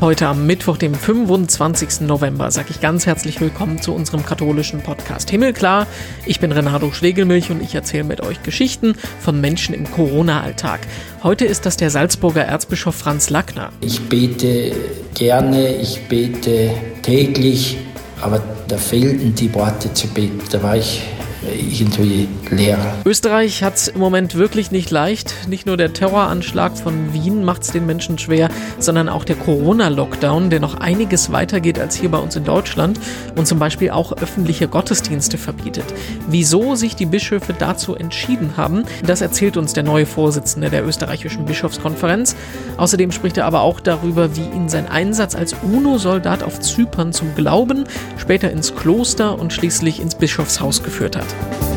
Heute am Mittwoch, dem 25. November, sage ich ganz herzlich willkommen zu unserem katholischen Podcast Himmelklar. Ich bin Renato Schlegelmilch und ich erzähle mit euch Geschichten von Menschen im Corona-Alltag. Heute ist das der Salzburger Erzbischof Franz Lackner. Ich bete gerne, ich bete täglich, aber da fehlten die Worte zu beten. Da war ich irgendwie leer. Österreich hat es im Moment wirklich nicht leicht. Nicht nur der Terroranschlag von Wien macht es den Menschen schwer, sondern auch der Corona-Lockdown, der noch einiges weitergeht als hier bei uns in Deutschland und zum Beispiel auch öffentliche Gottesdienste verbietet. Wieso sich die Bischöfe dazu entschieden haben, das erzählt uns der neue Vorsitzende der österreichischen Bischofskonferenz. Außerdem spricht er aber auch darüber, wie ihn sein Einsatz als UNO-Soldat auf Zypern zum Glauben, später ins Kloster und schließlich ins Bischofshaus geführt hat. Bye.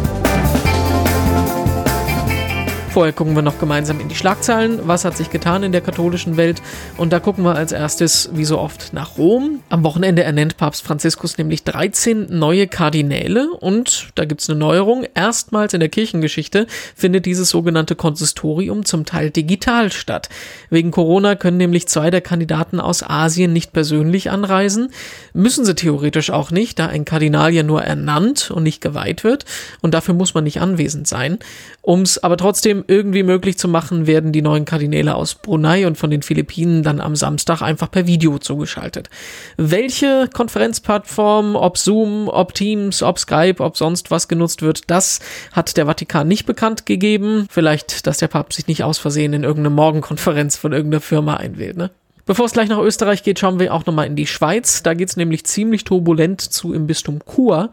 Vorher gucken wir noch gemeinsam in die Schlagzeilen. Was hat sich getan in der katholischen Welt? Und da gucken wir als erstes, wie so oft, nach Rom. Am Wochenende ernennt Papst Franziskus nämlich 13 neue Kardinäle. Und da gibt es eine Neuerung. Erstmals in der Kirchengeschichte findet dieses sogenannte Konsistorium zum Teil digital statt. Wegen Corona können nämlich zwei der Kandidaten aus Asien nicht persönlich anreisen. Müssen sie theoretisch auch nicht, da ein Kardinal ja nur ernannt und nicht geweiht wird. Und dafür muss man nicht anwesend sein. Um es aber trotzdem irgendwie möglich zu machen, werden die neuen Kardinäle aus Brunei und von den Philippinen dann am Samstag einfach per Video zugeschaltet. Welche Konferenzplattform, ob Zoom, ob Teams, ob Skype, ob sonst was genutzt wird, das hat der Vatikan nicht bekannt gegeben. Vielleicht, dass der Papst sich nicht aus Versehen in irgendeine Morgenkonferenz von irgendeiner Firma einwählt, ne? Bevor es gleich nach Österreich geht, schauen wir auch nochmal in die Schweiz. Da geht es nämlich ziemlich turbulent zu im Bistum Chur.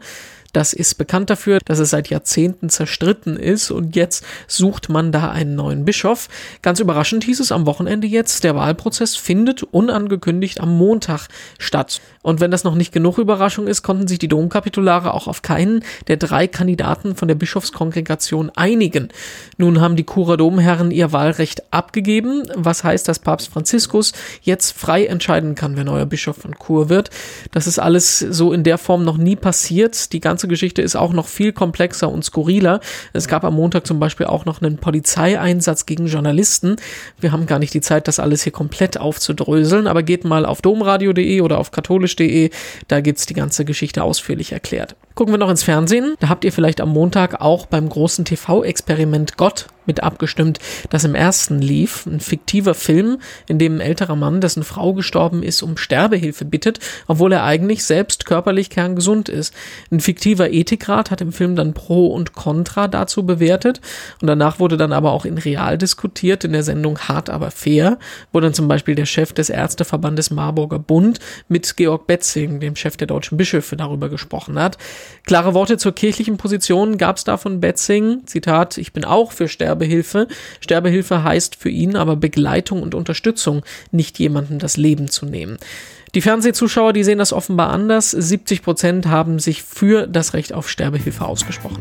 Das ist bekannt dafür, dass es seit Jahrzehnten zerstritten ist und jetzt sucht man da einen neuen Bischof. Ganz überraschend hieß es am Wochenende jetzt, der Wahlprozess findet unangekündigt am Montag statt. Und wenn das noch nicht genug Überraschung ist, konnten sich die Domkapitulare auch auf keinen der drei Kandidaten von der Bischofskongregation einigen. Nun haben die Churer Domherren ihr Wahlrecht abgegeben, was heißt, dass Papst Franziskus jetzt frei entscheiden kann, wer neuer Bischof von Chur wird. Das ist alles so in der Form noch nie passiert. Die ganze ganze Geschichte ist auch noch viel komplexer und skurriler. Es gab am Montag zum Beispiel auch noch einen Polizeieinsatz gegen Journalisten. Wir haben gar nicht die Zeit, das alles hier komplett aufzudröseln, aber geht mal auf domradio.de oder auf katholisch.de, da gibt's die ganze Geschichte ausführlich erklärt. Gucken wir noch ins Fernsehen. Da habt ihr vielleicht am Montag auch beim großen TV-Experiment Gott mit abgestimmt, das im ersten lief. Ein fiktiver Film, in dem ein älterer Mann, dessen Frau gestorben ist, um Sterbehilfe bittet, obwohl er eigentlich selbst körperlich kerngesund ist. Ein fiktiver Ethikrat hat im Film dann Pro und Contra dazu bewertet und danach wurde dann aber auch in Real diskutiert in der Sendung Hart aber fair, wo dann zum Beispiel der Chef des Ärzteverbandes Marburger Bund mit Georg Betzing, dem Chef der deutschen Bischöfe, darüber gesprochen hat. Klare Worte zur kirchlichen Position gab es da von Betzing. Zitat, ich bin auch für Sterbehilfe. Sterbehilfe heißt für ihn aber Begleitung und Unterstützung, nicht jemandem das Leben zu nehmen. Die Fernsehzuschauer, die sehen das offenbar anders. 70 Prozent haben sich für das Recht auf Sterbehilfe ausgesprochen.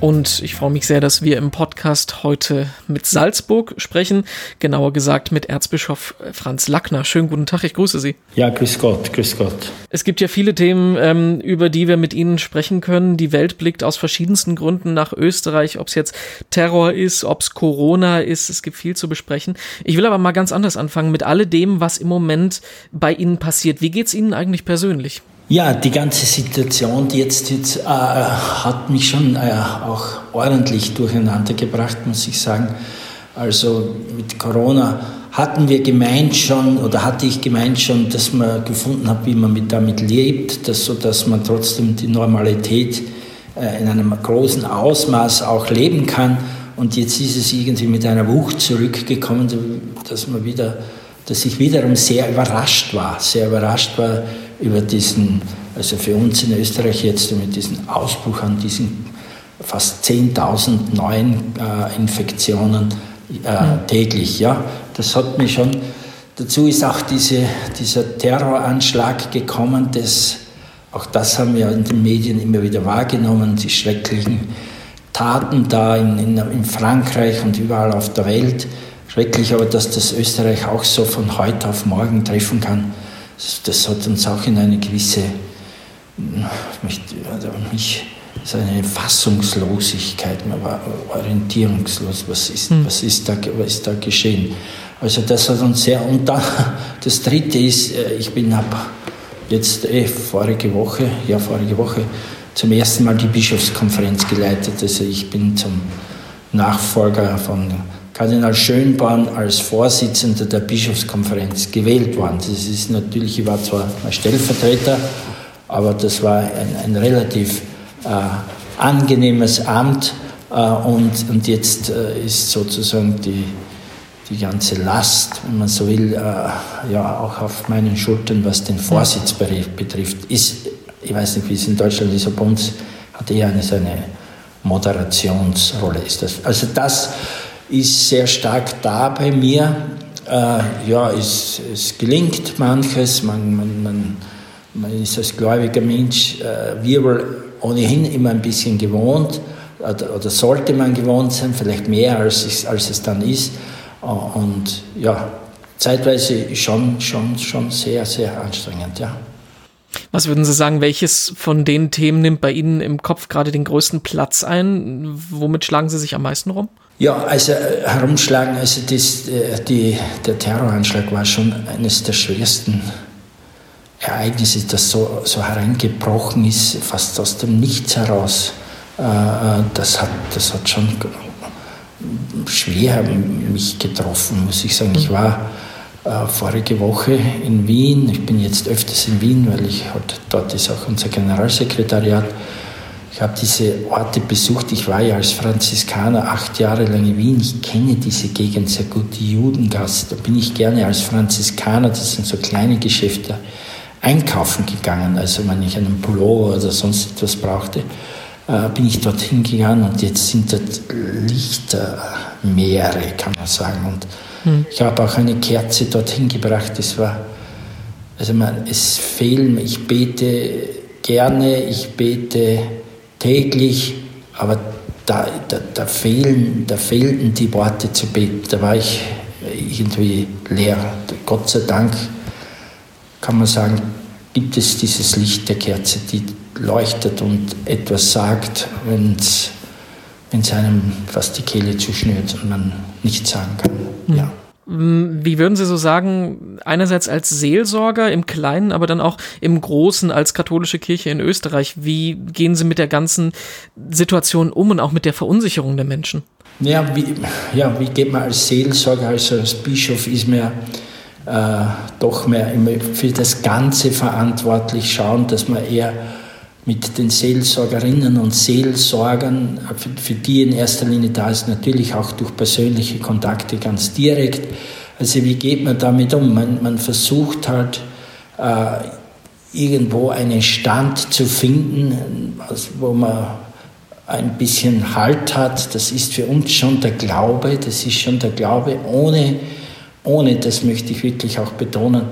Und ich freue mich sehr, dass wir im Podcast heute mit Salzburg sprechen, genauer gesagt mit Erzbischof Franz Lackner. Schönen guten Tag, ich grüße Sie. Ja, grüß Gott, grüß Gott. Es gibt ja viele Themen, ähm, über die wir mit Ihnen sprechen können. Die Welt blickt aus verschiedensten Gründen nach Österreich, ob es jetzt Terror ist, ob es Corona ist. Es gibt viel zu besprechen. Ich will aber mal ganz anders anfangen mit alledem, was im Moment bei Ihnen passiert. Wie geht es Ihnen eigentlich persönlich? Ja, die ganze Situation, die jetzt, jetzt äh, hat mich schon äh, auch ordentlich durcheinander gebracht, muss ich sagen. Also mit Corona hatten wir gemeint schon, oder hatte ich gemeint schon, dass man gefunden hat, wie man mit damit lebt, dass, so dass man trotzdem die Normalität äh, in einem großen Ausmaß auch leben kann. Und jetzt ist es irgendwie mit einer Wucht zurückgekommen, dass man wieder, dass ich wiederum sehr überrascht war, sehr überrascht war, über diesen, also für uns in Österreich jetzt mit diesem Ausbruch an diesen fast 10.000 neuen äh, Infektionen äh, mhm. täglich. Ja, das hat mich schon. Dazu ist auch diese, dieser Terroranschlag gekommen, das, auch das haben wir in den Medien immer wieder wahrgenommen, die schrecklichen Taten da in, in, in Frankreich und überall auf der Welt. Schrecklich aber, dass das Österreich auch so von heute auf morgen treffen kann das hat uns auch in eine gewisse, also mich, so eine Fassungslosigkeit, man war orientierungslos, was ist, hm. was ist, da, was ist da geschehen. Also das hat uns sehr, und dann, das dritte ist, äh, ich bin ab jetzt eh, vorige Woche, ja vorige Woche, zum ersten Mal die Bischofskonferenz geleitet. Also ich bin zum Nachfolger von Kardinal Schönborn als Vorsitzender der Bischofskonferenz gewählt worden. Das ist natürlich, ich war zwar ein Stellvertreter, aber das war ein, ein relativ äh, angenehmes Amt äh, und, und jetzt äh, ist sozusagen die, die ganze Last, wenn man so will, äh, ja auch auf meinen Schultern, was den Vorsitz betrifft, ist, ich weiß nicht, wie es in Deutschland ist, aber uns hat eher eine, so eine Moderationsrolle. Ist das. Also das ist sehr stark da bei mir. Äh, ja, es, es gelingt manches, man, man, man, man ist als gläubiger Mensch, äh, wir wohl ohnehin immer ein bisschen gewohnt, oder, oder sollte man gewohnt sein, vielleicht mehr als es, als es dann ist. Und ja, zeitweise schon, schon, schon sehr, sehr anstrengend, ja. Was würden Sie sagen, welches von den Themen nimmt bei Ihnen im Kopf gerade den größten Platz ein? Womit schlagen Sie sich am meisten rum? Ja, also äh, herumschlagen, also das, äh, die, der Terroranschlag war schon eines der schwersten Ereignisse, das so, so hereingebrochen ist, fast aus dem Nichts heraus. Äh, das hat, das hat schon schwer mich getroffen, muss ich sagen. Ich war vorige Woche in Wien. Ich bin jetzt öfters in Wien, weil ich halt, dort ist auch unser Generalsekretariat. Ich habe diese Orte besucht. Ich war ja als Franziskaner acht Jahre lang in Wien. Ich kenne diese Gegend sehr gut, die Judengasse. Da bin ich gerne als Franziskaner, das sind so kleine Geschäfte, einkaufen gegangen. Also wenn ich einen Pullover oder sonst etwas brauchte äh, bin ich dorthin gegangen und jetzt sind dort Lichtermeere, kann man sagen. Und hm. ich habe auch eine Kerze dorthin gebracht. Das war, also man, es fehlen, ich bete gerne, ich bete täglich, aber da, da, da, fehlen, da fehlten die Worte zu beten. Da war ich irgendwie leer. Gott sei Dank kann man sagen, gibt es dieses Licht der Kerze, die leuchtet und etwas sagt, wenn es einem fast die Kehle zuschnürt und man nichts sagen kann. Mhm. Ja. Wie würden Sie so sagen, einerseits als Seelsorger im Kleinen, aber dann auch im Großen als katholische Kirche in Österreich, wie gehen Sie mit der ganzen Situation um und auch mit der Verunsicherung der Menschen? Ja, wie, ja, wie geht man als Seelsorger, also als Bischof ist mir äh, doch mehr für das Ganze verantwortlich schauen, dass man eher mit den Seelsorgerinnen und Seelsorgern, für, die in erster Linie da ist, natürlich auch durch persönliche Kontakte ganz direkt. Also wie geht man damit um? Man, man versucht halt äh, irgendwo einen Stand zu finden, wo man ein bisschen Halt hat. Das ist für uns schon der Glaube, das ist schon der Glaube, ohne, ohne das möchte ich wirklich auch betonen,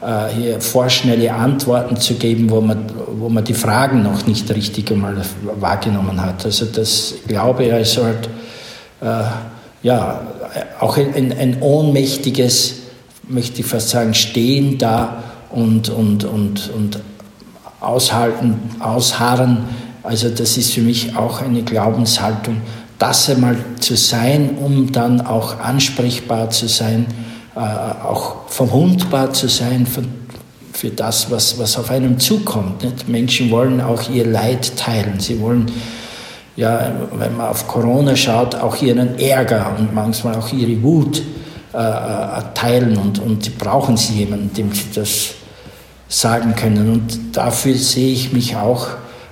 hier vorschnelle Antworten zu geben, wo man, wo man die Fragen noch nicht richtig einmal wahrgenommen hat. Also das glaube ich ist halt äh, ja, auch ein, ein ohnmächtiges, möchte ich fast sagen, Stehen da und, und, und, und aushalten, ausharren. Also das ist für mich auch eine Glaubenshaltung, das einmal zu sein, um dann auch ansprechbar zu sein äh, auch verwundbar zu sein für, für das, was, was auf einem zukommt. Nicht? Menschen wollen auch ihr Leid teilen. Sie wollen, ja, wenn man auf Corona schaut, auch ihren Ärger und manchmal auch ihre Wut äh, äh teilen und, und brauchen sie jemanden, dem sie das sagen können. Und dafür sehe ich mich auch,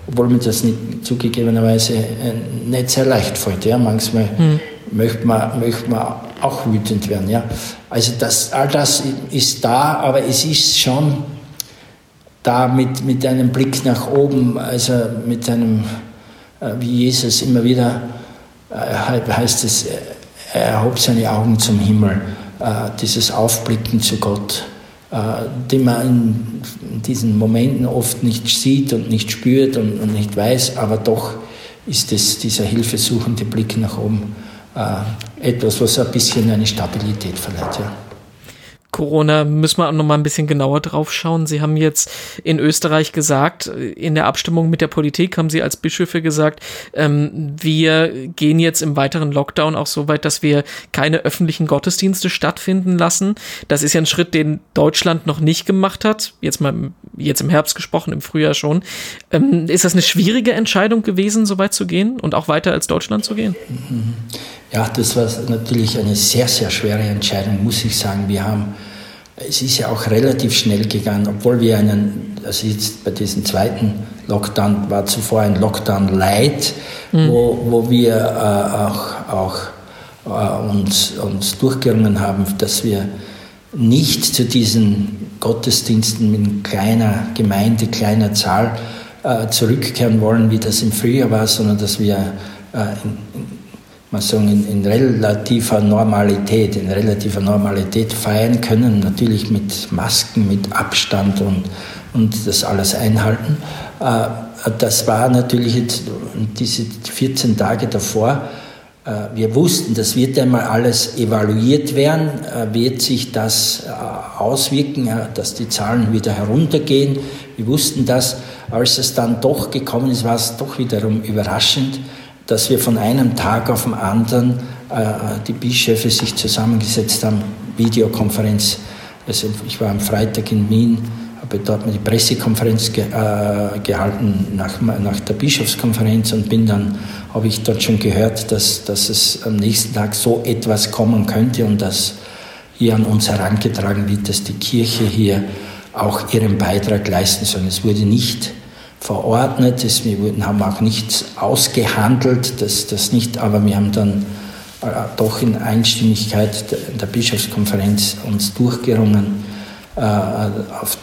obwohl mir das nicht zugegebenerweise äh, nicht sehr leicht fällt. Ja, manchmal hm. möchte, man, möchte man auch wütend werden. Ja. Also das, all das ist da, aber es ist schon da mit, mit einem Blick nach oben, also mit einem, äh, wie Jesus immer wieder äh, heißt es, er erhob seine Augen zum Himmel, äh, dieses Aufblicken zu Gott, den man in diesen Momenten oft nicht sieht und nicht spürt und nicht weiß, aber doch ist es dieser hilfesuchende Blick nach oben etwas, was ein bisschen eine Stabilität verleiht. Ja. Corona müssen wir auch noch mal ein bisschen genauer drauf schauen. Sie haben jetzt in Österreich gesagt, in der Abstimmung mit der Politik haben Sie als Bischöfe gesagt, ähm, wir gehen jetzt im weiteren Lockdown auch so weit, dass wir keine öffentlichen Gottesdienste stattfinden lassen. Das ist ja ein Schritt, den Deutschland noch nicht gemacht hat. Jetzt mal jetzt im Herbst gesprochen, im Frühjahr schon. Ähm, ist das eine schwierige Entscheidung gewesen, so weit zu gehen und auch weiter als Deutschland zu gehen? Ja, das war natürlich eine sehr, sehr schwere Entscheidung, muss ich sagen. Wir haben, es ist ja auch relativ schnell gegangen, obwohl wir einen, also jetzt bei diesem zweiten Lockdown war zuvor ein Lockdown Light, mhm. wo, wo wir äh, auch, auch äh, uns, uns durchgerungen haben, dass wir nicht zu diesen Gottesdiensten mit kleiner Gemeinde, kleiner Zahl äh, zurückkehren wollen, wie das im Frühjahr war, sondern dass wir äh, in, man sagen, in, in, relativer Normalität, in relativer Normalität feiern können, natürlich mit Masken, mit Abstand und, und das alles einhalten. Äh, das war natürlich diese 14 Tage davor. Äh, wir wussten, das wird einmal alles evaluiert werden, äh, wird sich das auswirken, dass die Zahlen wieder heruntergehen. Wir wussten das, als es dann doch gekommen ist, war es doch wiederum überraschend, dass wir von einem Tag auf den anderen äh, die Bischöfe sich zusammengesetzt haben, Videokonferenz. Also ich war am Freitag in Wien, habe dort die Pressekonferenz ge, äh, gehalten nach, nach der Bischofskonferenz und bin dann, habe ich dort schon gehört, dass, dass es am nächsten Tag so etwas kommen könnte und dass hier an uns herangetragen wird, dass die Kirche hier auch ihren Beitrag leisten soll. Es wurde nicht verordnet. Das, wir haben auch nichts ausgehandelt, das, das nicht, aber wir haben dann äh, doch in Einstimmigkeit der, der Bischofskonferenz uns durchgerungen äh, auf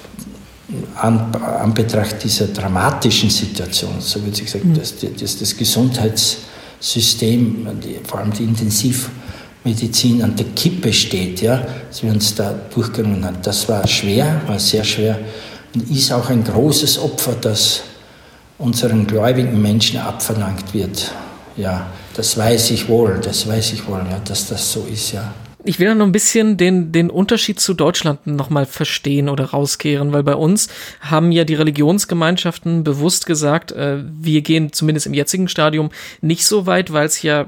an, an Betracht dieser dramatischen Situation, so wird gesagt, mhm. dass, dass, das Gesundheitssystem, die, vor allem die Intensivmedizin an der Kippe steht, ja, dass wir uns da durchgerungen haben. Das war schwer, war sehr schwer und ist auch ein großes Opfer, das unseren gläubigen Menschen abverlangt wird. Ja, das weiß ich wohl, das weiß ich wohl, ja, dass das so ist, ja ich will noch ein bisschen den, den Unterschied zu Deutschland nochmal verstehen oder rauskehren, weil bei uns haben ja die Religionsgemeinschaften bewusst gesagt, äh, wir gehen zumindest im jetzigen Stadium nicht so weit, weil es ja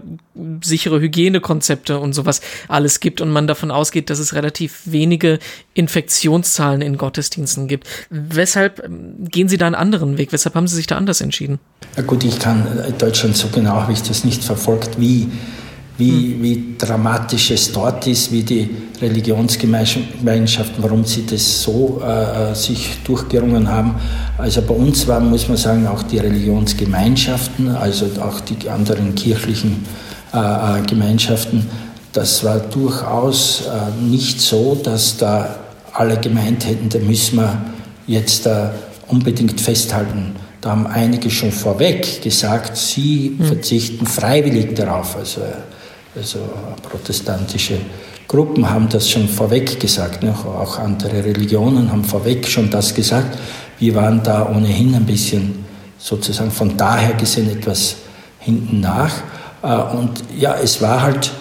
sichere Hygienekonzepte und sowas alles gibt und man davon ausgeht, dass es relativ wenige Infektionszahlen in Gottesdiensten gibt. Weshalb ähm, gehen Sie da einen anderen Weg? Weshalb haben Sie sich da anders entschieden? Ja gut, ich kann äh, Deutschland so genau habe ich das nicht verfolgt, wie wie, wie dramatisch es dort ist, wie die Religionsgemeinschaften, warum sie das so äh, äh, sich durchgerungen haben. Also bei uns waren, muss man sagen, auch die Religionsgemeinschaften, also auch die anderen kirchlichen äh, äh Gemeinschaften, das war durchaus äh, nicht so, dass da alle gemeint hätten, da müssen wir jetzt äh, unbedingt festhalten. Da haben einige schon vorweg gesagt, sie mhm. verzichten freiwillig darauf. Also also protestantische Gruppen haben das schon vorweg gesagt, ne? auch andere Religionen haben vorweg schon das gesagt. Wir waren da ohnehin ein bisschen sozusagen von daher gesehen etwas hinten nach. Äh, und ja, es war halt,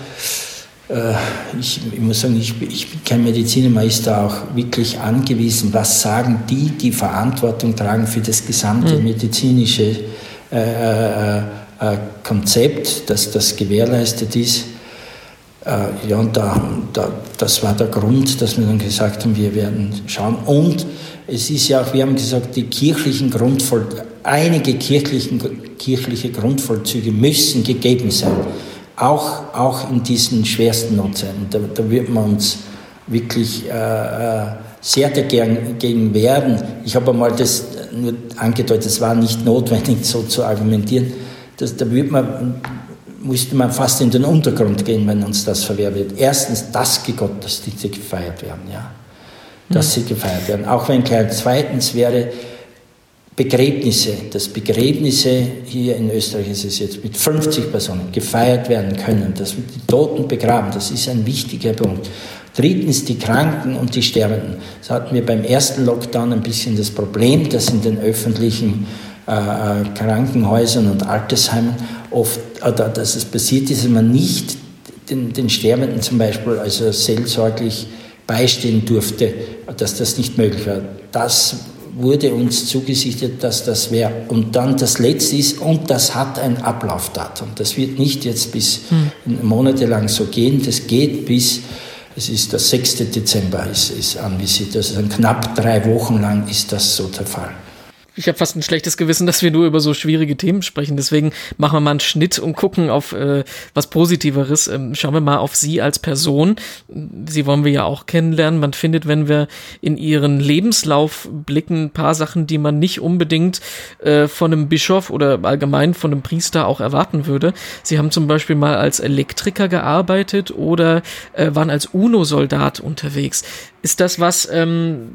äh, ich, ich muss sagen, ich, ich bin kein Mediziner, man ist da auch wirklich angewiesen, was sagen die, die Verantwortung tragen für das gesamte mhm. medizinische äh, äh, Konzept, dass das gewährleistet ist. Äh, ja, und da, da, das war der Grund, dass wir dann gesagt haben, wir werden schauen. Und es ist ja auch, wir haben gesagt, die kirchlichen Grundvoll, einige kirchlichen, kirchliche Grundvollzüge müssen gegeben sein. Auch, auch in diesen schwersten Notzeiten. Da, da wird man uns wirklich äh, äh sehr dagegen werden. Ich habe einmal das nur angedeutet, es war nicht notwendig, so zu argumentieren das, da wird man, müsste man fast in den Untergrund gehen, wenn uns das verwehrt wird. Erstens, dass die Gottesdienste gefeiert werden, ja. Dass mhm. sie gefeiert werden. Auch wenn klein. Zweitens wäre Begräbnisse, dass Begräbnisse hier in Österreich ist es jetzt mit 50 Personen gefeiert werden können, dass wir die Toten begraben, das ist ein wichtiger Punkt. Drittens die Kranken und die Sterbenden. Das hatten wir beim ersten Lockdown ein bisschen das Problem, dass in den öffentlichen Krankenhäusern und Altersheimen oft, oder dass es passiert ist, dass man nicht den, den Sterbenden zum Beispiel also seelsorglich beistehen durfte, dass das nicht möglich war. Das wurde uns zugesichert, dass das wäre. Und dann das Letzte ist, und das hat ein Ablaufdatum. Das wird nicht jetzt bis hm. monatelang so gehen, das geht bis, es ist der 6. Dezember ist, ist anvisiert. Also knapp drei Wochen lang ist das so der Fall ich habe fast ein schlechtes Gewissen, dass wir nur über so schwierige Themen sprechen. Deswegen machen wir mal einen Schnitt und gucken auf äh, was Positiveres. Ähm, schauen wir mal auf Sie als Person. Sie wollen wir ja auch kennenlernen. Man findet, wenn wir in Ihren Lebenslauf blicken, ein paar Sachen, die man nicht unbedingt äh, von einem Bischof oder allgemein von einem Priester auch erwarten würde. Sie haben zum Beispiel mal als Elektriker gearbeitet oder äh, waren als UNO-Soldat unterwegs. Ist das was, ähm,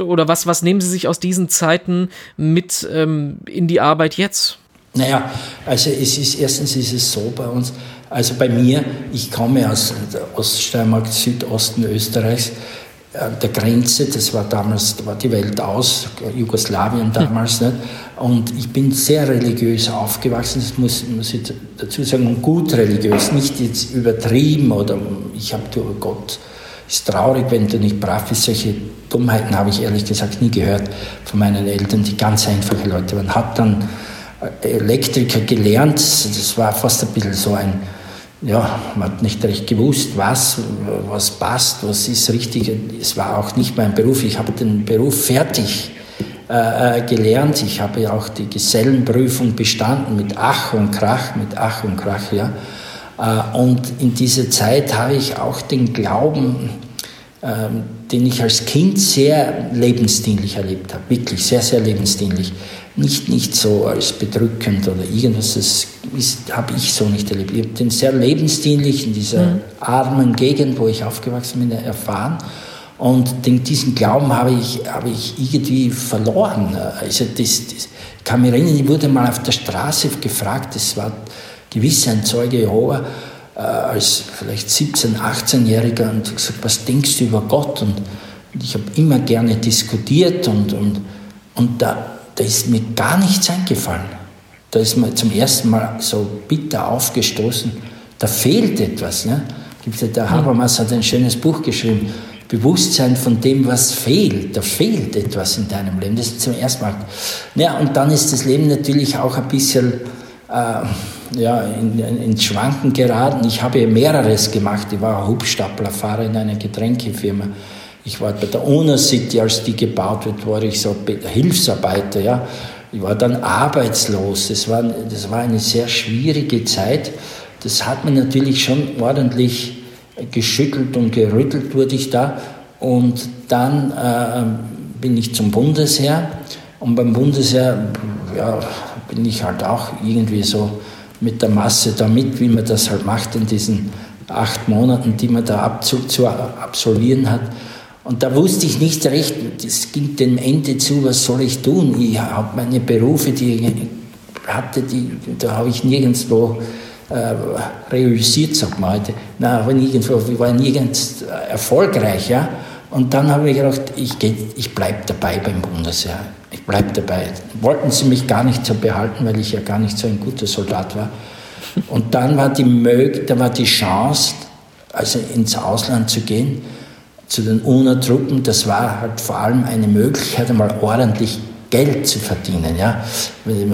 oder was, was nehmen Sie sich aus diesen Zeiten mit ähm, in die Arbeit jetzt? Naja, also es ist, erstens ist es so bei uns, also bei mir, ich komme aus Oststeiermark, Südosten Österreichs, äh, der Grenze, das war damals, da war die Welt aus, Jugoslawien damals, hm. nicht? und ich bin sehr religiös aufgewachsen, das muss, muss ich dazu sagen, und gut religiös, nicht jetzt übertrieben oder ich habe Gott ist traurig, wenn du nicht brav bist. Solche Dummheiten habe ich ehrlich gesagt nie gehört von meinen Eltern, die ganz einfache Leute waren. Hat dann äh, Elektriker gelernt, das war fast ein bisschen so ein, ja, man hat nicht recht gewusst, was, was passt, was ist richtig. Es war auch nicht mein Beruf. Ich habe den Beruf fertig äh, äh gelernt. Ich habe auch die Gesellenprüfung bestanden mit Ach und Krach, mit Ach und Krach, ja. Äh, und in dieser Zeit habe ich auch den Glauben, ähm, den ich als Kind sehr lebensdienlich erlebt habe, wirklich sehr, sehr lebensdienlich. Nicht, nicht so als bedrückend oder irgendwas, das habe ich so nicht erlebt. Ich habe den sehr lebensdienlich in dieser mhm. armen Gegend, wo ich aufgewachsen bin, erfahren. Und den, diesen Glauben habe ich, habe ich irgendwie verloren. Also das, das, ich kann mich erinnern, ich wurde mal auf der Straße gefragt, das war gewiss ein Zeuge Jehova, äh, als vielleicht 17-, 18-Jähriger und gesagt, was denkst du über Gott? Und, und ich habe immer gerne diskutiert und, und, und da, da ist mir gar nichts eingefallen. Da ist mir zum ersten Mal so bitter aufgestoßen, da fehlt etwas. Ne? Der Habermas hat ein schönes Buch geschrieben, Bewusstsein von dem, was fehlt. Da fehlt etwas in deinem Leben. Das ist zum ersten Mal. Ja, und dann ist das Leben natürlich auch ein bisschen äh, ja, in, in, ins Schwanken geraten. Ich habe mehreres gemacht. Ich war Hubstaplerfahrer in einer Getränkefirma. Ich war bei der Owner City, als die gebaut wird, war ich so Hilfsarbeiter. Ja. Ich war dann arbeitslos. Das war, das war eine sehr schwierige Zeit. Das hat mir natürlich schon ordentlich geschüttelt und gerüttelt, wurde ich da. Und dann äh, bin ich zum Bundesheer. Und beim Bundesheer ja, bin ich halt auch irgendwie so mit der Masse da mit, wie man das halt macht in diesen acht Monaten, die man da zu absolvieren hat. Und da wusste ich nicht recht, es ging dem Ende zu, was soll ich tun? Ich habe meine Berufe, die ich hatte, die, da habe ich nirgendwo äh, realisiert, sagt man heute. Nein, aber nirgendwo, ich war nirgends erfolgreich. Ja? Und dann habe ich gedacht, ich, ich bleibe dabei beim Bundesheer ich bleibe dabei. Wollten sie mich gar nicht so behalten, weil ich ja gar nicht so ein guter Soldat war. Und dann war die, Mög da war die Chance, also ins Ausland zu gehen, zu den UNO-Truppen. Das war halt vor allem eine Möglichkeit, einmal ordentlich Geld zu verdienen. Ja?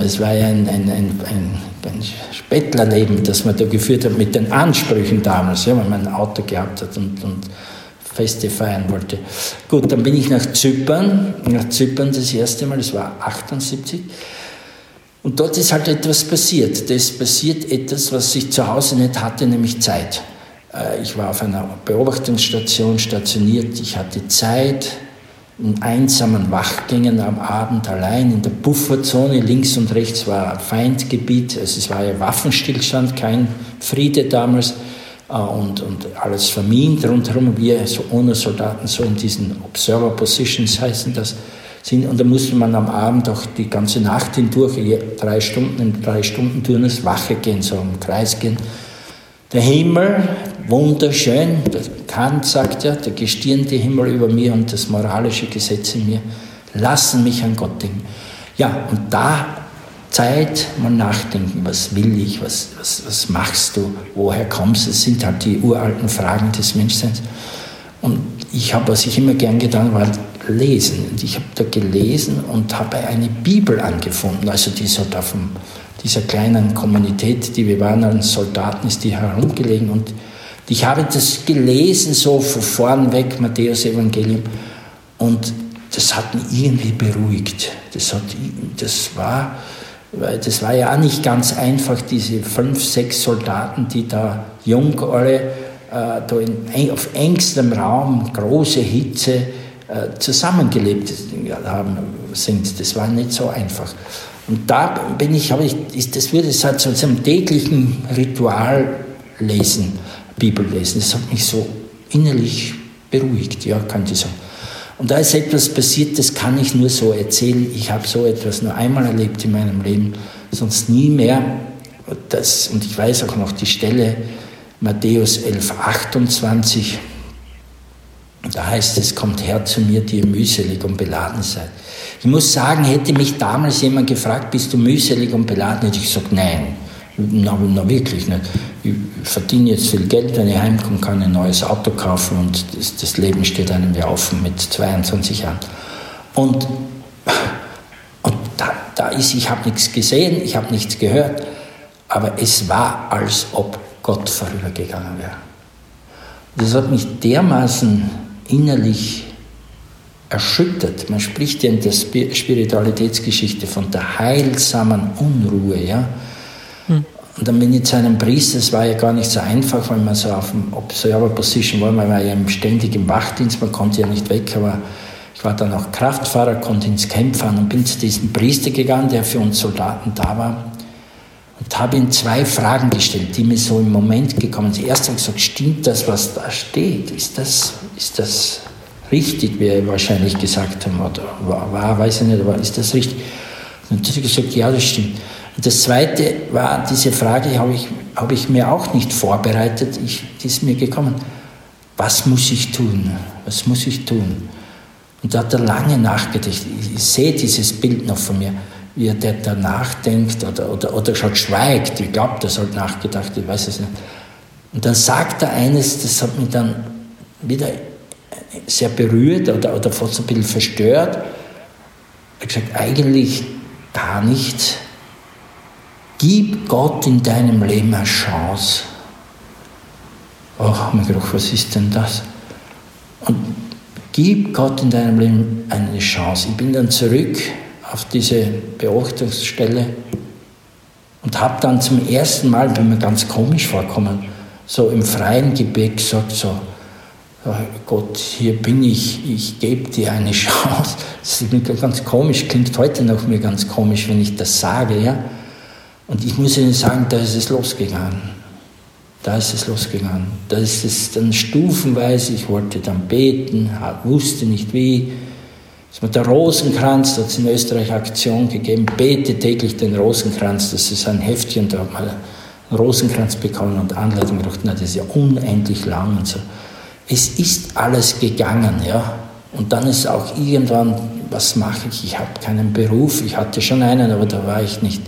Es war ja ein, ein, ein, ein, Spättlerleben, das man da geführt hat mit den Ansprüchen damals, ja, weil man ein Auto gehabt hat und, und Feste feiern wollte. Gut, dann bin ich nach Zypern, nach Zypern das erste Mal, das war 78. Und dort ist halt etwas passiert. Das passiert etwas, was ich zu Hause nicht hatte, nämlich Zeit. Äh, ich war auf einer Beobachtungsstation stationiert. Ich hatte Zeit in einsamen Wachgängen am Abend allein in der Pufferzone. Links und rechts war Feindgebiet. Also es war ja Waffenstillstand, kein Friede damals. Äh, und, und alles vermint rundherum. Wir so ohne Soldaten so in diesen Observer Positions heißen das sind. Und da musste man am Abend auch die ganze Nacht hindurch, drei Stunden, im drei Stunden Turnus Wache gehen, so im Kreis gehen. Der Himmel, wunderschön, Kant sagt ja, der gestirnte Himmel über mir und das moralische Gesetz in mir lassen mich an Gott denken. Ja, und da Zeit, mal nachdenken, was will ich, was, was, was machst du, woher kommst du? Das sind halt die uralten Fragen des Menschseins. Und ich habe, was ich immer gern getan war, lesen. Und ich habe da gelesen und habe eine Bibel angefunden. Also die halt auf dem, dieser kleinen Kommunität, die wir waren als Soldaten, ist die herumgelegen. Und ich habe das gelesen, so von vorn weg, Matthäus Evangelium. Und das hat mich irgendwie beruhigt. Das, hat, das, war, das war ja auch nicht ganz einfach, diese fünf, sechs Soldaten, die da jung alle äh, da in, auf engstem Raum, große Hitze, äh, zusammengelebt haben, sind. Das war nicht so einfach. Und da bin ich, habe ich, das würde es halt zu einem täglichen Ritual lesen, Bibel lesen. Das hat mich so innerlich beruhigt, ja, könnte ich sagen. Und da ist etwas passiert, das kann ich nur so erzählen. Ich habe so etwas nur einmal erlebt in meinem Leben, sonst nie mehr. Das, und ich weiß auch noch die Stelle, Matthäus 11, 28. Da heißt es, kommt her zu mir, die ihr mühselig und beladen seid. Ich muss sagen, hätte mich damals jemand gefragt, bist du mühselig und beladen, hätte ich gesagt, nein. Na, na wirklich nicht. Ich verdiene jetzt viel Geld, wenn ich heimkomme, kann ein neues Auto kaufen und das, das Leben steht einem ja offen mit 22 Jahren. Und, und da, da ist, ich habe nichts gesehen, ich habe nichts gehört, aber es war, als ob Gott vorübergegangen wäre. Das hat mich dermaßen innerlich erschüttert. Man spricht ja in der Spiritualitätsgeschichte von der heilsamen Unruhe, ja. Und dann bin ich zu einem Priester, das war ja gar nicht so einfach, weil man so auf dem Observer Position war, man war ja ständig im Wachdienst, man konnte ja nicht weg, aber ich war dann auch Kraftfahrer, konnte ins Camp fahren und bin zu diesem Priester gegangen, der für uns Soldaten da war und habe ihm zwei Fragen gestellt, die mir so im Moment gekommen sind. Erst habe ich gesagt, stimmt das, was da steht? Ist das, ist das richtig, wie er wahrscheinlich gesagt haben, oder war, war weiß ich nicht, aber ist das richtig? Und dann hat er gesagt, ja, das stimmt. Und das Zweite war, diese Frage habe ich, habe ich mir auch nicht vorbereitet, ich, die ist mir gekommen. Was muss ich tun? Was muss ich tun? Und da hat er lange nachgedacht. Ich, ich sehe dieses Bild noch von mir, wie er da nachdenkt oder, oder, oder schon schweigt. Ich glaube, das hat nachgedacht, ich weiß es nicht. Und dann sagt er eines, das hat mich dann wieder sehr berührt oder, oder fast ein bisschen verstört. Er hat gesagt, eigentlich gar nichts. Gib Gott in deinem Leben eine Chance. Ach, mein gedacht, was ist denn das? Und gib Gott in deinem Leben eine Chance. Ich bin dann zurück auf diese Beobachtungsstelle und habe dann zum ersten Mal, bin mir ganz komisch vorkommen, so im freien Gebet gesagt, so, Gott, hier bin ich, ich gebe dir eine Chance. Das ist ganz komisch, klingt heute noch mir ganz komisch, wenn ich das sage, ja. Und ich muss Ihnen sagen, da ist es losgegangen. Da ist es losgegangen. Da ist es dann stufenweise, ich wollte dann beten, wusste nicht wie. Es war der Rosenkranz, da hat es in Österreich Aktion gegeben, bete täglich den Rosenkranz, das ist ein Heftchen, da hat man einen Rosenkranz bekommen und Anleitung gedacht, na, das ist ja unendlich lang und so. Es ist alles gegangen, ja. Und dann ist auch irgendwann, was mache ich? Ich habe keinen Beruf, ich hatte schon einen, aber da war ich nicht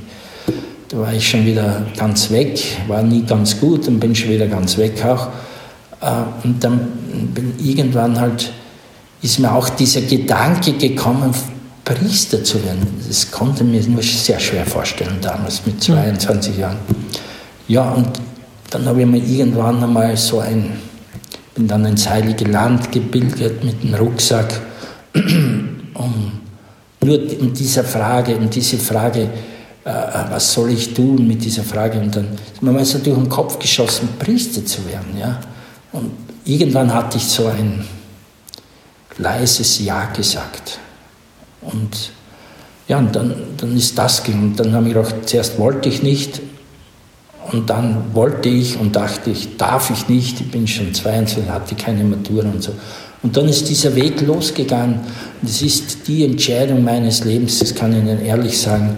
da war ich schon wieder ganz weg, war nie ganz gut und bin schon wieder ganz weg auch. Äh, und dann bin irgendwann halt, ist mir auch dieser Gedanke gekommen, Priester zu werden. Das konnte mir nur sehr schwer vorstellen damals mit 22 Jahren. Ja, und dann habe ich mir irgendwann einmal so ein, bin dann ins Heilige Land gebildet mit dem Rucksack, um nur in dieser Frage, in diese Frage, äh, äh, was soll ich tun mit dieser Frage? Und dann ist mir so durch den Kopf geschossen, Priester zu werden. Ja? Und irgendwann hatte ich so ein leises Ja gesagt. Und ja, und dann, dann ist das gegangen. Dann habe ich gedacht, zuerst wollte ich nicht und dann wollte ich und dachte ich, darf ich nicht, ich bin schon 22, hatte keine Matura und so. Und dann ist dieser Weg losgegangen. Und es ist die Entscheidung meines Lebens, das kann ich Ihnen ehrlich sagen,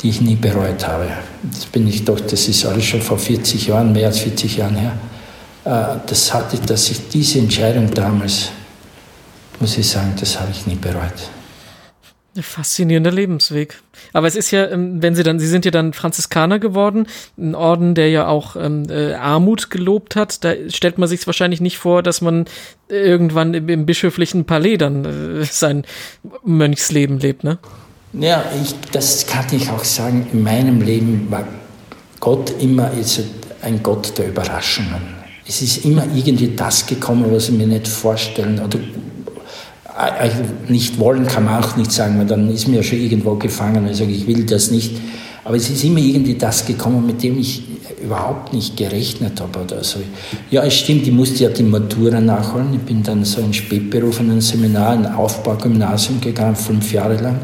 die ich nie bereut habe. Das bin ich doch, das ist alles schon vor 40 Jahren, mehr als 40 Jahren her. Äh, das hatte, dass ich diese Entscheidung damals, muss ich sagen, das habe ich nie bereut. Faszinierender Lebensweg. Aber es ist ja, ähm, wenn Sie dann, Sie sind ja dann Franziskaner geworden, ein Orden, der ja auch ähm, äh, Armut gelobt hat. Da stellt man sich wahrscheinlich nicht vor, dass man irgendwann im, im bischöflichen Palais dann äh, sein Mönchsleben lebt, ne? Ja, ich, das kann ich auch sagen. In meinem Leben war Gott immer ein Gott der Überraschungen. Es ist immer irgendwie das gekommen, was ich mir nicht vorstellen oder nicht wollen kann man auch nicht sagen, weil dann ist mir ja schon irgendwo gefangen und ich sage, ich will das nicht. Aber es ist immer irgendwie das gekommen, mit dem ich überhaupt nicht gerechnet habe oder so. Ja, es stimmt, ich musste ja die Matura nachholen. Ich bin dann so ein spätberufenen Seminar, ein Aufbaugymnasium gegangen, fünf Jahre lang.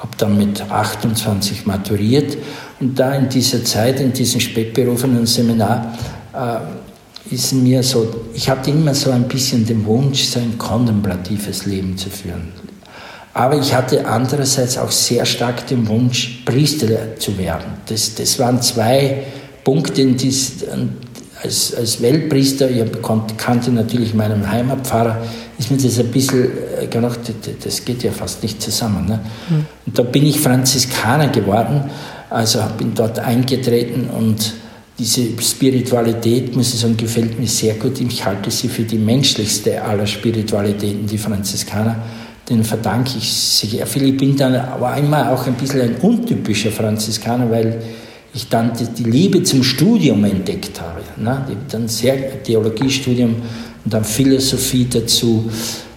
Habe dann mit 28 maturiert. Und da in dieser Zeit, in diesem spätberufenen Seminar, äh, ist mir so, ich hatte immer so ein bisschen den Wunsch, so ein kontemplatives Leben zu führen. Aber ich hatte andererseits auch sehr stark den Wunsch, Priester zu werden. Das, das waren zwei Punkte, die, als, als Weltpriester, ich kannte natürlich meinen Heimatpfarrer, ist mir das ein bisschen äh, gedacht, das geht ja fast nicht zusammen. Ne? Mhm. Und da bin ich Franziskaner geworden, also bin dort eingetreten und diese Spiritualität, muss ich sagen, gefällt mir sehr gut. Ich halte sie für die menschlichste aller Spiritualitäten, die Franziskaner. Den verdanke ich sehr viel. Ich bin dann aber einmal auch ein bisschen ein untypischer Franziskaner, weil ich dann die Liebe zum Studium entdeckt habe. Ne? Ich habe dann sehr Theologiestudium und dann Philosophie dazu.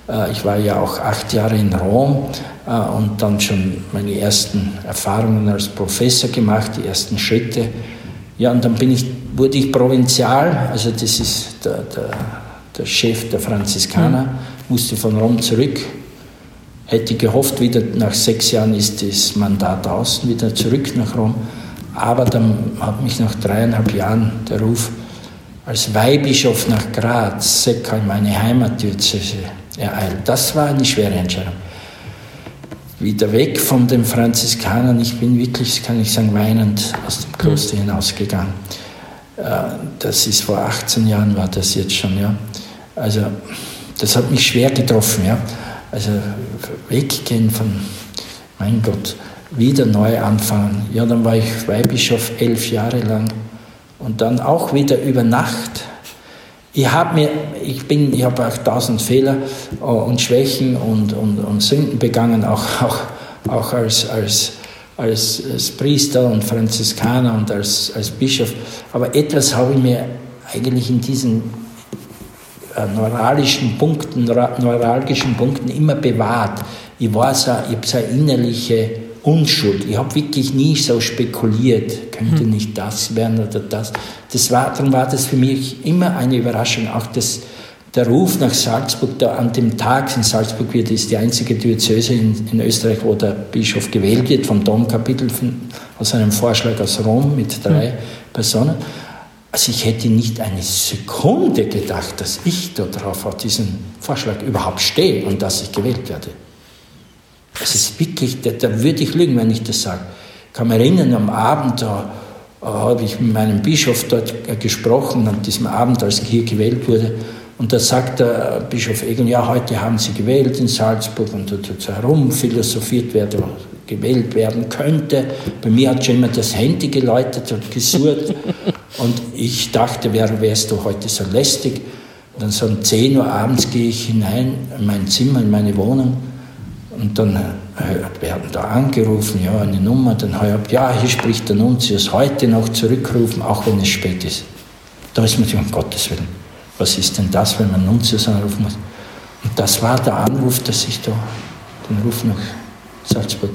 Äh, ich war ja auch acht Jahre in Rom äh, und dann schon meine ersten Erfahrungen als Professor gemacht, die ersten Schritte ja, und dann bin ich, wurde ich Provinzial, also das ist der, der, der Chef der Franziskaner, mhm. musste von Rom zurück. Hätte gehofft, wieder nach sechs Jahren ist das Mandat außen, wieder zurück nach Rom. Aber dann hat mich nach dreieinhalb Jahren der Ruf als Weihbischof nach Graz, Secca, in meine Heimatdiözese ereilt. Das war eine schwere Entscheidung wieder weg von den Franziskanern. Ich bin wirklich, kann ich sagen, weinend aus dem Kloster hinausgegangen. Äh, das ist vor 18 Jahren, war das jetzt schon, ja. Also, das hat mich schwer getroffen, ja. Also, weggehen von, mein Gott, wieder neu anfangen. Ja, dann war ich Weihbischof elf Jahre lang und dann auch wieder über Nacht ich habe mir, ich bin, ich habe auch tausend Fehler äh, und Schwächen und, und, und Sünden begangen, auch, auch, auch als, als, als, als Priester und Franziskaner und als, als Bischof. Aber etwas habe ich mir eigentlich in diesen äh, neuralgischen Punkten, neuralgischen Punkten immer bewahrt. Ich war so, ich habe so eine innerliche Unschuld. Ich habe wirklich nie so spekuliert, könnte hm. nicht das werden oder das. das war, darum war das für mich immer eine Überraschung. Auch das, der Ruf nach Salzburg, da an dem Tag in Salzburg wird, ist die einzige Diözese in, in Österreich, wo der Bischof gewählt wird, vom Domkapitel, von, aus einem Vorschlag aus Rom mit drei hm. Personen. Also ich hätte nicht eine Sekunde gedacht, dass ich da drauf auf diesen Vorschlag überhaupt stehe und dass ich gewählt werde. Das ist wirklich, da, da würde ich lügen, wenn ich das sage. Ich kann mich erinnern, am Abend, da äh, habe ich mit meinem Bischof dort äh, gesprochen, an diesem Abend, als ich hier gewählt wurde. Und da sagt der Bischof Egon, ja, heute haben Sie gewählt in Salzburg und da tut herum philosophiert, wer da gewählt werden könnte. Bei mir hat schon immer das Handy geläutet und gesurrt. und ich dachte, wer wärst du heute so lästig? Und dann so um 10 Uhr abends gehe ich hinein in mein Zimmer, in meine Wohnung und dann äh, werden da angerufen, ja, eine Nummer, dann hört, ja, hier spricht der Nunzius, heute noch zurückrufen, auch wenn es spät ist. Da ist man sich, um Gottes Willen, was ist denn das, wenn man Nunzius anrufen muss? Und das war der Anruf, dass ich da den Ruf nach Salzburg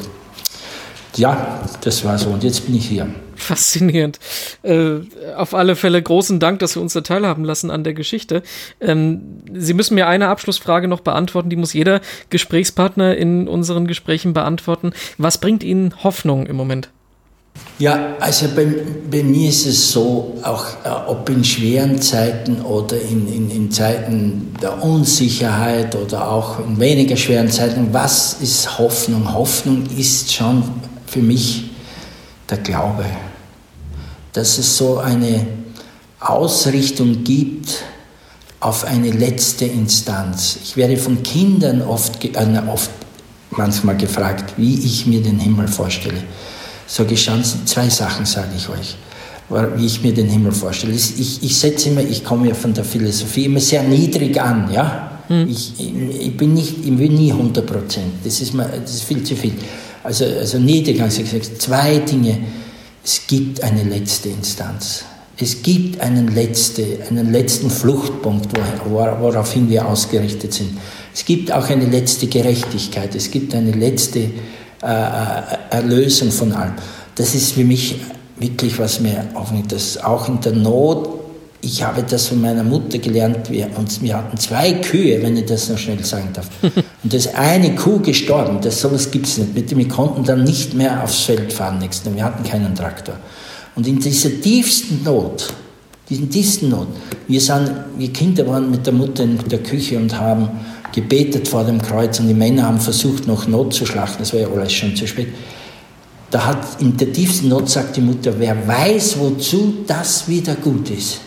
ja, das war so. Und jetzt bin ich hier. Faszinierend. Äh, auf alle Fälle großen Dank, dass Sie uns da teilhaben lassen an der Geschichte. Ähm, Sie müssen mir eine Abschlussfrage noch beantworten, die muss jeder Gesprächspartner in unseren Gesprächen beantworten. Was bringt Ihnen Hoffnung im Moment? Ja, also bei, bei mir ist es so, auch äh, ob in schweren Zeiten oder in, in, in Zeiten der Unsicherheit oder auch in weniger schweren Zeiten, was ist Hoffnung? Hoffnung ist schon für mich der Glaube, dass es so eine Ausrichtung gibt auf eine letzte Instanz. Ich werde von Kindern oft, äh, oft manchmal gefragt, wie ich mir den Himmel vorstelle. Schauen Sie, zwei Sachen sage ich euch, wie ich mir den Himmel vorstelle. Ich, ich setze immer, ich komme ja von der Philosophie immer sehr niedrig an, ja. Hm. Ich, ich, bin nicht, ich will nie 100 Prozent. Das ist, das ist viel zu viel. Also, also niedrig habe ich gesagt, zwei Dinge. Es gibt eine letzte Instanz. Es gibt einen, letzte, einen letzten Fluchtpunkt, woraufhin wir ausgerichtet sind. Es gibt auch eine letzte Gerechtigkeit. Es gibt eine letzte äh, äh, Erlösung von allem. Das ist für mich wirklich, was mir aufnimmt, dass auch in der Not, ich habe das von meiner Mutter gelernt, wir, und wir hatten zwei Kühe, wenn ich das noch schnell sagen darf. Und da ist eine Kuh gestorben, das, sowas gibt es nicht. Wir konnten dann nicht mehr aufs Feld fahren nächsten, wir hatten keinen Traktor. Und in dieser tiefsten Not, diesen tiefsten Not, wir, sind, wir Kinder waren mit der Mutter in der Küche und haben gebetet vor dem Kreuz und die Männer haben versucht, noch Not zu schlachten, das war ja alles schon zu spät. Da hat in der tiefsten Not sagt die Mutter, wer weiß, wozu das wieder gut ist.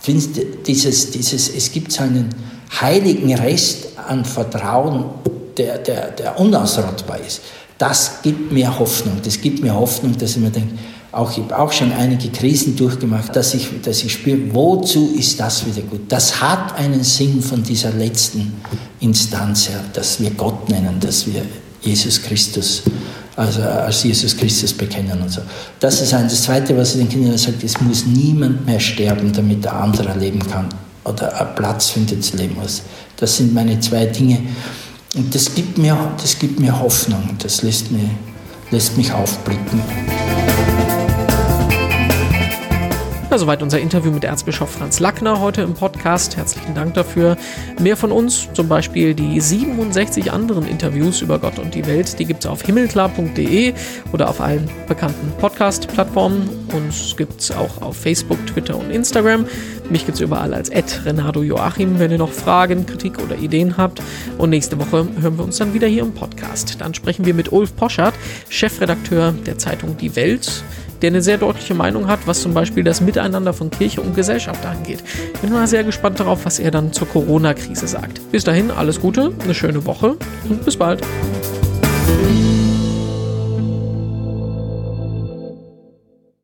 Findest dieses, dieses, es gibt so einen heiligen Rest an Vertrauen, der, der, der unausrottbar ist. Das gibt mir Hoffnung. Das gibt mir Hoffnung, dass ich mir denke, auch, ich habe auch schon einige Krisen durchgemacht, dass ich, dass ich spüre, wozu ist das wieder gut? Das hat einen Sinn von dieser letzten Instanz her, dass wir Gott nennen, dass wir Jesus Christus, also als Jesus Christus bekennen und so. Das ist eines. Das Zweite, was ich den Kindern sage, es muss niemand mehr sterben, damit der andere leben kann oder einen Platz findet zu leben muss. Das sind meine zwei Dinge. Und das gibt mir, das gibt mir Hoffnung, das lässt mich, lässt mich aufblicken. Ja, soweit unser Interview mit Erzbischof Franz Lackner heute im Podcast. Herzlichen Dank dafür. Mehr von uns, zum Beispiel die 67 anderen Interviews über Gott und die Welt, die gibt es auf himmelklar.de oder auf allen bekannten Podcast-Plattformen. Uns gibt es auch auf Facebook, Twitter und Instagram. Mich gibt es überall als Renato Joachim, wenn ihr noch Fragen, Kritik oder Ideen habt. Und nächste Woche hören wir uns dann wieder hier im Podcast. Dann sprechen wir mit Ulf Poschardt, Chefredakteur der Zeitung Die Welt der eine sehr deutliche Meinung hat, was zum Beispiel das Miteinander von Kirche und Gesellschaft angeht. Bin mal sehr gespannt darauf, was er dann zur Corona-Krise sagt. Bis dahin alles Gute, eine schöne Woche und bis bald.